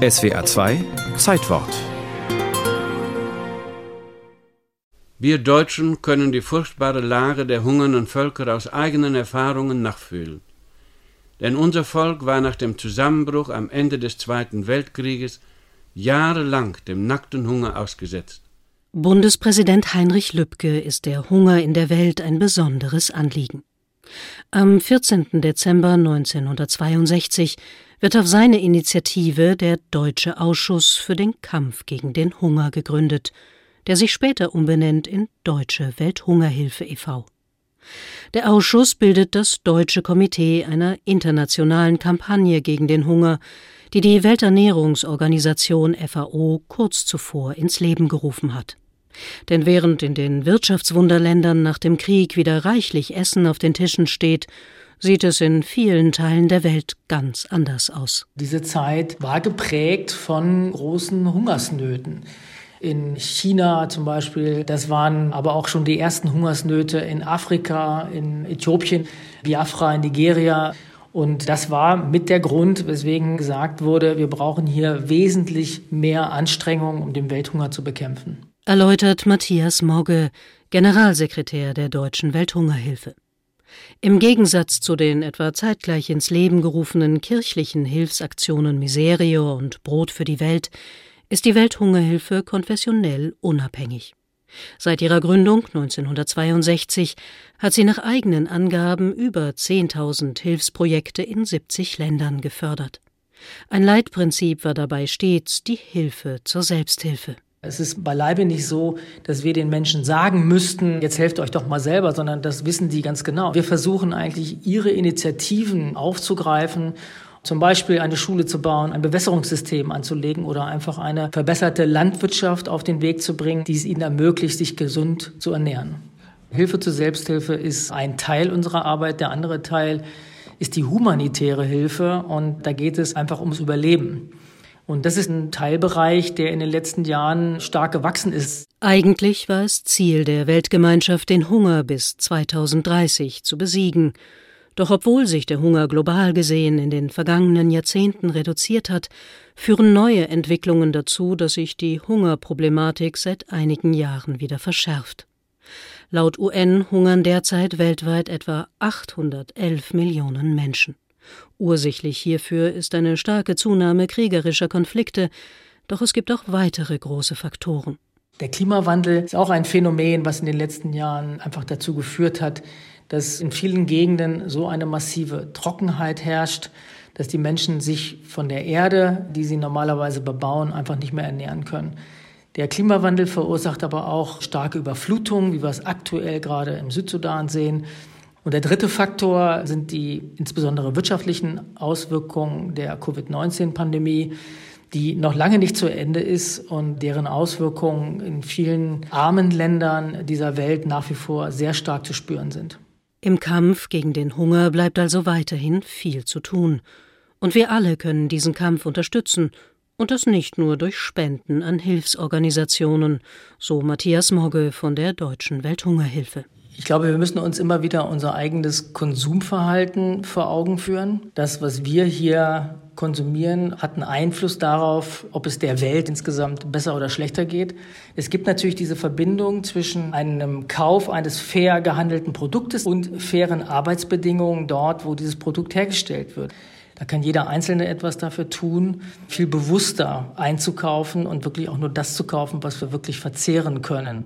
SWA 2 Zeitwort Wir Deutschen können die furchtbare Lage der hungernden Völker aus eigenen Erfahrungen nachfühlen. Denn unser Volk war nach dem Zusammenbruch am Ende des Zweiten Weltkrieges jahrelang dem nackten Hunger ausgesetzt. Bundespräsident Heinrich Lübke ist der Hunger in der Welt ein besonderes Anliegen. Am 14. Dezember 1962 wird auf seine Initiative der Deutsche Ausschuss für den Kampf gegen den Hunger gegründet – der sich später umbenennt in Deutsche Welthungerhilfe e.V. Der Ausschuss bildet das Deutsche Komitee einer internationalen Kampagne gegen den Hunger, die die Welternährungsorganisation FAO kurz zuvor ins Leben gerufen hat. Denn während in den Wirtschaftswunderländern nach dem Krieg wieder reichlich Essen auf den Tischen steht, sieht es in vielen Teilen der Welt ganz anders aus. Diese Zeit war geprägt von großen Hungersnöten in China zum Beispiel. Das waren aber auch schon die ersten Hungersnöte in Afrika, in Äthiopien, Biafra, in Nigeria. Und das war mit der Grund, weswegen gesagt wurde, wir brauchen hier wesentlich mehr Anstrengungen, um den Welthunger zu bekämpfen. Erläutert Matthias Mogge, Generalsekretär der Deutschen Welthungerhilfe. Im Gegensatz zu den etwa zeitgleich ins Leben gerufenen kirchlichen Hilfsaktionen Miserio und Brot für die Welt ist die Welthungerhilfe konfessionell unabhängig. Seit ihrer Gründung 1962 hat sie nach eigenen Angaben über 10.000 Hilfsprojekte in 70 Ländern gefördert. Ein Leitprinzip war dabei stets die Hilfe zur Selbsthilfe. Es ist beileibe nicht so, dass wir den Menschen sagen müssten, jetzt helft euch doch mal selber, sondern das wissen die ganz genau. Wir versuchen eigentlich, ihre Initiativen aufzugreifen zum Beispiel eine Schule zu bauen, ein Bewässerungssystem anzulegen oder einfach eine verbesserte Landwirtschaft auf den Weg zu bringen, die es ihnen ermöglicht, sich gesund zu ernähren. Hilfe zur Selbsthilfe ist ein Teil unserer Arbeit. Der andere Teil ist die humanitäre Hilfe und da geht es einfach ums Überleben. Und das ist ein Teilbereich, der in den letzten Jahren stark gewachsen ist. Eigentlich war es Ziel der Weltgemeinschaft, den Hunger bis 2030 zu besiegen. Doch obwohl sich der Hunger global gesehen in den vergangenen Jahrzehnten reduziert hat, führen neue Entwicklungen dazu, dass sich die Hungerproblematik seit einigen Jahren wieder verschärft. Laut UN hungern derzeit weltweit etwa 811 Millionen Menschen. Ursächlich hierfür ist eine starke Zunahme kriegerischer Konflikte, doch es gibt auch weitere große Faktoren. Der Klimawandel ist auch ein Phänomen, was in den letzten Jahren einfach dazu geführt hat, dass in vielen Gegenden so eine massive Trockenheit herrscht, dass die Menschen sich von der Erde, die sie normalerweise bebauen, einfach nicht mehr ernähren können. Der Klimawandel verursacht aber auch starke Überflutungen, wie wir es aktuell gerade im Südsudan sehen. Und der dritte Faktor sind die insbesondere wirtschaftlichen Auswirkungen der Covid-19-Pandemie, die noch lange nicht zu Ende ist und deren Auswirkungen in vielen armen Ländern dieser Welt nach wie vor sehr stark zu spüren sind. Im Kampf gegen den Hunger bleibt also weiterhin viel zu tun. Und wir alle können diesen Kampf unterstützen, und das nicht nur durch Spenden an Hilfsorganisationen, so Matthias Mogge von der Deutschen Welthungerhilfe. Ich glaube, wir müssen uns immer wieder unser eigenes Konsumverhalten vor Augen führen. Das, was wir hier konsumieren, hat einen Einfluss darauf, ob es der Welt insgesamt besser oder schlechter geht. Es gibt natürlich diese Verbindung zwischen einem Kauf eines fair gehandelten Produktes und fairen Arbeitsbedingungen dort, wo dieses Produkt hergestellt wird. Da kann jeder Einzelne etwas dafür tun, viel bewusster einzukaufen und wirklich auch nur das zu kaufen, was wir wirklich verzehren können.